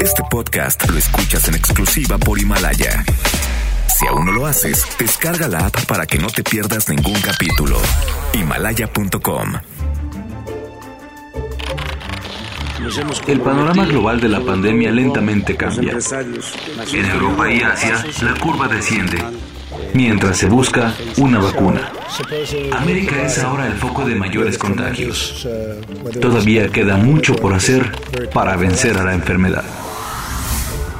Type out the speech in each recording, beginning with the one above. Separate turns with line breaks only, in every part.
Este podcast lo escuchas en exclusiva por Himalaya. Si aún no lo haces, descarga la app para que no te pierdas ningún capítulo. Himalaya.com
El panorama global de la pandemia lentamente cambia. En Europa y Asia, la curva desciende, mientras se busca una vacuna. América es ahora el foco de mayores contagios. Todavía queda mucho por hacer para vencer a la enfermedad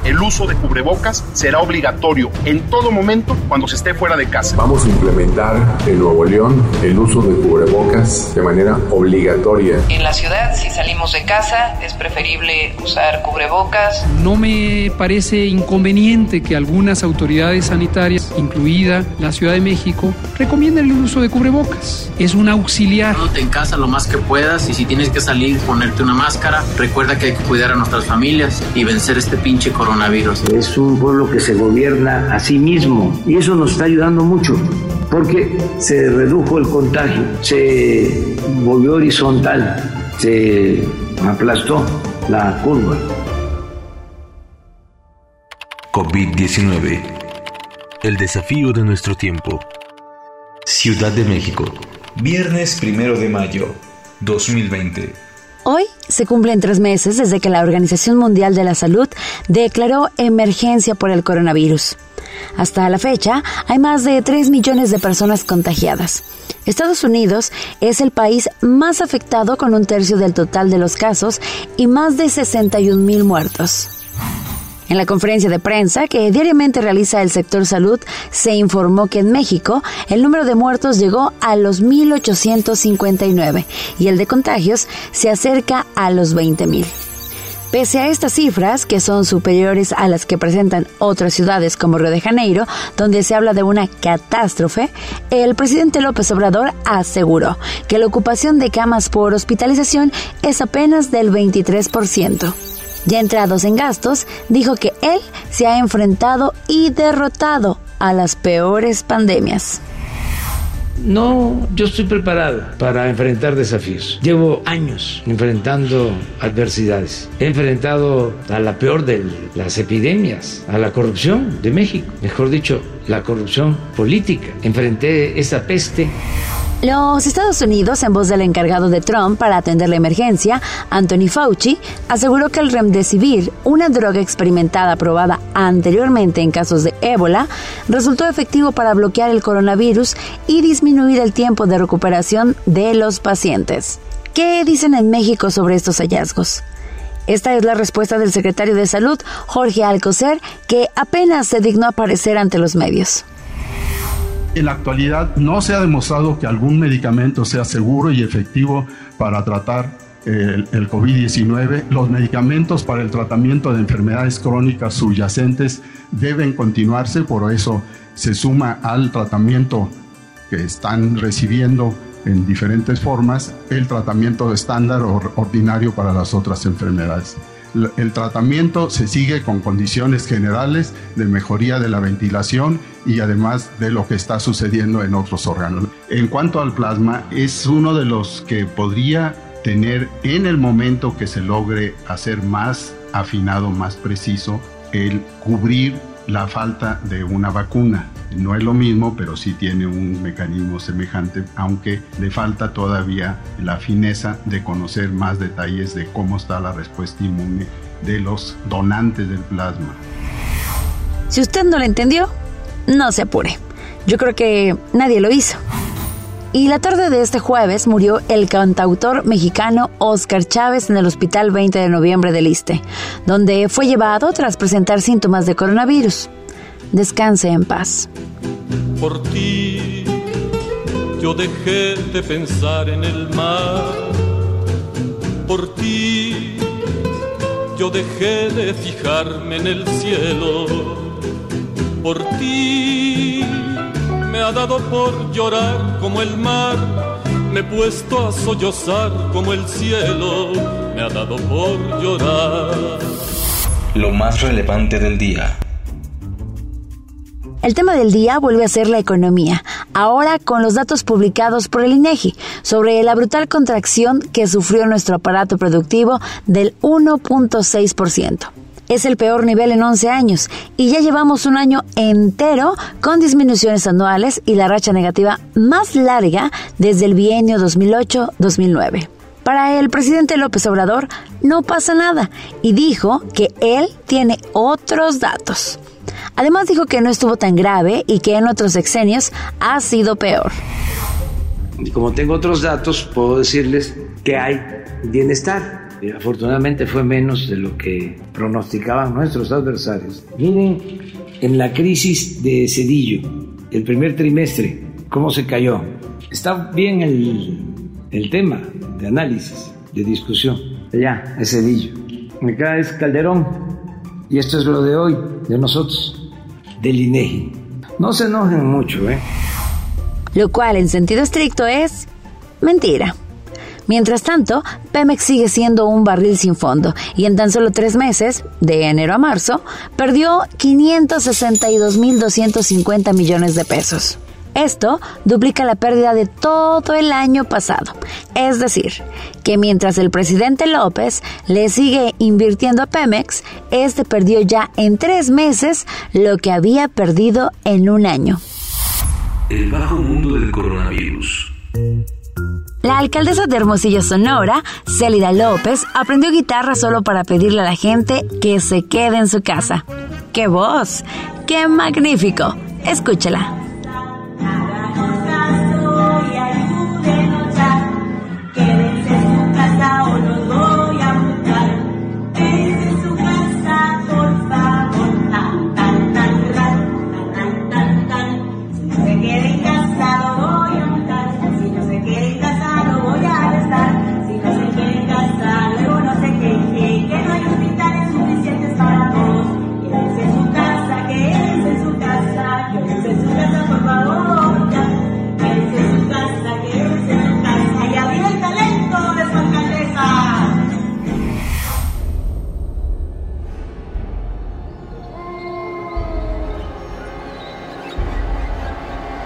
el uso de cubrebocas será obligatorio en todo momento cuando se esté fuera de casa.
Vamos a implementar en Nuevo León el uso de cubrebocas de manera obligatoria.
En la ciudad, si salimos de casa, es preferible usar cubrebocas.
No me parece inconveniente que algunas autoridades sanitarias, incluida la Ciudad de México, recomienden el uso de cubrebocas. Es un auxiliar.
Quédate en casa lo más que puedas y si tienes que salir, ponerte una máscara. Recuerda que hay que cuidar a nuestras familias y vencer este pinche coronavirus
es un pueblo que se gobierna a sí mismo y eso nos está ayudando mucho porque se redujo el contagio, se volvió horizontal, se aplastó la curva.
COVID-19. El desafío de nuestro tiempo. Ciudad de México. Viernes primero de mayo, 2020.
Hoy se cumplen tres meses desde que la Organización Mundial de la Salud declaró emergencia por el coronavirus. Hasta la fecha, hay más de 3 millones de personas contagiadas. Estados Unidos es el país más afectado con un tercio del total de los casos y más de 61 mil muertos. En la conferencia de prensa que diariamente realiza el sector salud, se informó que en México el número de muertos llegó a los 1.859 y el de contagios se acerca a los 20.000. Pese a estas cifras, que son superiores a las que presentan otras ciudades como Río de Janeiro, donde se habla de una catástrofe, el presidente López Obrador aseguró que la ocupación de camas por hospitalización es apenas del 23%. Ya entrados en gastos, dijo que él se ha enfrentado y derrotado a las peores pandemias.
No, yo estoy preparado para enfrentar desafíos. Llevo años enfrentando adversidades. He enfrentado a la peor de las epidemias, a la corrupción de México, mejor dicho, la corrupción política. Enfrenté esa peste
los Estados Unidos, en voz del encargado de Trump para atender la emergencia, Anthony Fauci, aseguró que el remdesivir, una droga experimentada probada anteriormente en casos de ébola, resultó efectivo para bloquear el coronavirus y disminuir el tiempo de recuperación de los pacientes. ¿Qué dicen en México sobre estos hallazgos? Esta es la respuesta del secretario de Salud, Jorge Alcocer, que apenas se dignó aparecer ante los medios.
En la actualidad no se ha demostrado que algún medicamento sea seguro y efectivo para tratar el, el COVID-19. Los medicamentos para el tratamiento de enfermedades crónicas subyacentes deben continuarse, por eso se suma al tratamiento que están recibiendo en diferentes formas el tratamiento estándar o ordinario para las otras enfermedades el tratamiento se sigue con condiciones generales de mejoría de la ventilación y además de lo que está sucediendo en otros órganos. En cuanto al plasma, es uno de los que podría tener en el momento que se logre hacer más afinado, más preciso, el cubrir la falta de una vacuna. No es lo mismo, pero sí tiene un mecanismo semejante, aunque le falta todavía la fineza de conocer más detalles de cómo está la respuesta inmune de los donantes del plasma.
Si usted no lo entendió, no se apure. Yo creo que nadie lo hizo. Y la tarde de este jueves murió el cantautor mexicano Oscar Chávez en el Hospital 20 de Noviembre del Iste, donde fue llevado tras presentar síntomas de coronavirus. Descanse en paz.
Por ti yo dejé de pensar en el mar. Por ti yo dejé de fijarme en el cielo. Por ti me ha dado por llorar como el mar, me he puesto a sollozar como el cielo, me ha dado por llorar.
Lo más relevante del día.
El tema del día vuelve a ser la economía, ahora con los datos publicados por el INEGI sobre la brutal contracción que sufrió nuestro aparato productivo del 1.6%. Es el peor nivel en 11 años y ya llevamos un año entero con disminuciones anuales y la racha negativa más larga desde el bienio 2008-2009. Para el presidente López Obrador no pasa nada y dijo que él tiene otros datos. Además dijo que no estuvo tan grave y que en otros sexenios ha sido peor.
Y como tengo otros datos, puedo decirles que hay bienestar. Y afortunadamente fue menos de lo que pronosticaban nuestros adversarios. Miren en la crisis de Cedillo, el primer trimestre, cómo se cayó. Está bien el, el tema de análisis, de discusión. Allá, es Cedillo. Acá es Calderón. Y esto es lo de hoy, de nosotros, del INEGI. No se enojen mucho, ¿eh?
Lo cual en sentido estricto es mentira. Mientras tanto, Pemex sigue siendo un barril sin fondo y en tan solo tres meses, de enero a marzo, perdió 562.250 millones de pesos. Esto duplica la pérdida de todo el año pasado. Es decir, que mientras el presidente López le sigue invirtiendo a Pemex, este perdió ya en tres meses lo que había perdido en un año.
El bajo mundo del coronavirus.
La alcaldesa de Hermosillo, Sonora, Célida López, aprendió guitarra solo para pedirle a la gente que se quede en su casa. ¡Qué voz! ¡Qué magnífico! Escúchela.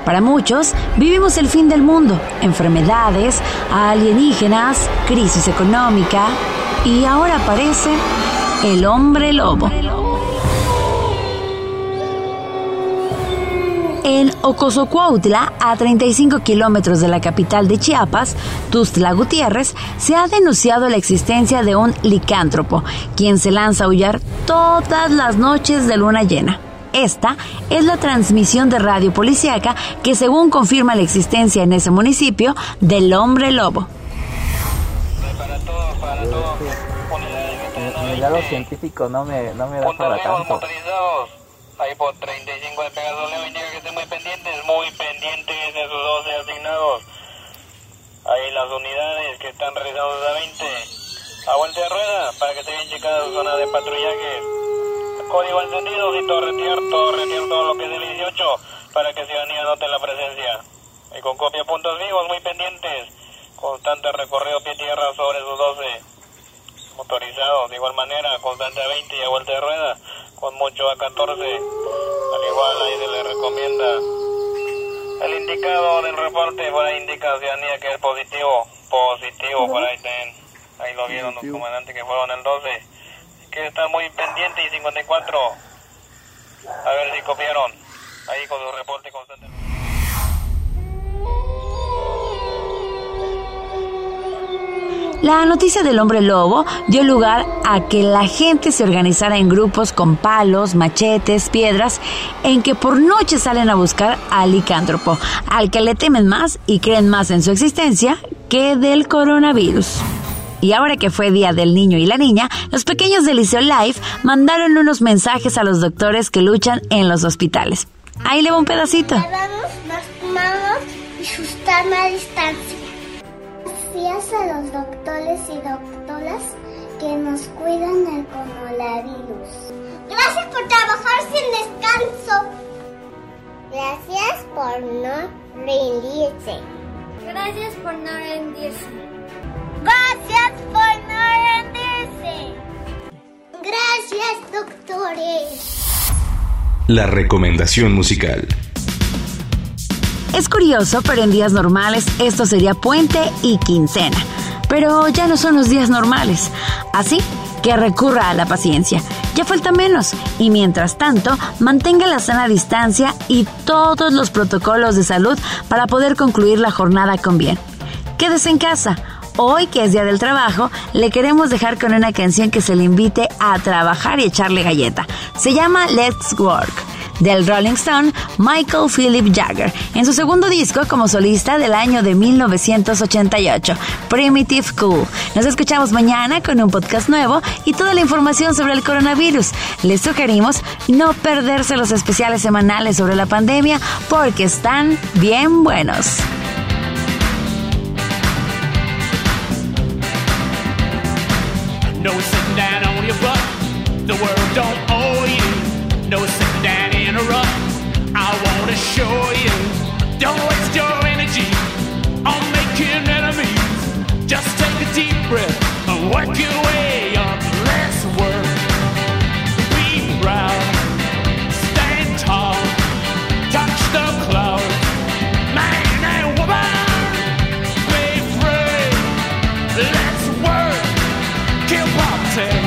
Para muchos, vivimos el fin del mundo, enfermedades, alienígenas, crisis económica y ahora aparece el hombre lobo. En Ocosocuautla, a 35 kilómetros de la capital de Chiapas, Tustla Gutiérrez, se ha denunciado la existencia de un licántropo, quien se lanza a aullar todas las noches de luna llena. Esta es la transmisión de radio policíaca que según confirma la existencia en ese municipio del hombre lobo.
Para todo, para todo. Mi lado científico no me, no me da para tanto. Ahí por 35 de Pegaso Leo indica que estén muy pendientes, muy pendientes de sus 12 asignados. Ahí las unidades que están realizados a 20. A vuelta de rueda para que estén checada su zona de patrullaje. Código encendido y todo retiro, todo lo que es del 18 para que ciudadanía note la presencia. Y con copia puntos vivos muy pendientes. Constante recorrido pie tierra sobre sus 12 motorizados. De igual manera, constante a 20 y a vuelta de rueda. Con mucho a 14. Al igual ahí se le recomienda. El indicado del reporte por ahí indica ciudadanía que es positivo. Positivo, por ahí ten. Ahí lo vieron los comandantes que fueron el 12 que muy pendiente y 54. A ver si copiaron. Ahí con su reporte constante.
La noticia del hombre lobo dio lugar a que la gente se organizara en grupos con palos, machetes, piedras, en que por noche salen a buscar al licántropo, al que le temen más y creen más en su existencia que del coronavirus. Y ahora que fue Día del Niño y la Niña, los pequeños de Liceo Life mandaron unos mensajes a los doctores que luchan en los hospitales. Ahí le va un pedacito.
Lavamos manos y sustarme a distancia. Gracias a los doctores y doctoras que nos cuidan del coronavirus. Gracias por trabajar sin descanso. Gracias por no rendirse.
Gracias por no rendirse.
Gracias, doctores.
La recomendación musical.
Es curioso, pero en días normales esto sería puente y quincena. Pero ya no son los días normales. Así que recurra a la paciencia. Ya falta menos y mientras tanto mantenga la sana distancia y todos los protocolos de salud para poder concluir la jornada con bien. Quédese en casa hoy que es Día del Trabajo, le queremos dejar con una canción que se le invite a trabajar y echarle galleta. Se llama Let's Work del Rolling Stone Michael Philip Jagger en su segundo disco como solista del año de 1988, Primitive Cool. Nos escuchamos mañana con un podcast nuevo y toda la información sobre el coronavirus. Les sugerimos no perderse los especiales semanales sobre la pandemia porque están bien buenos.
sé.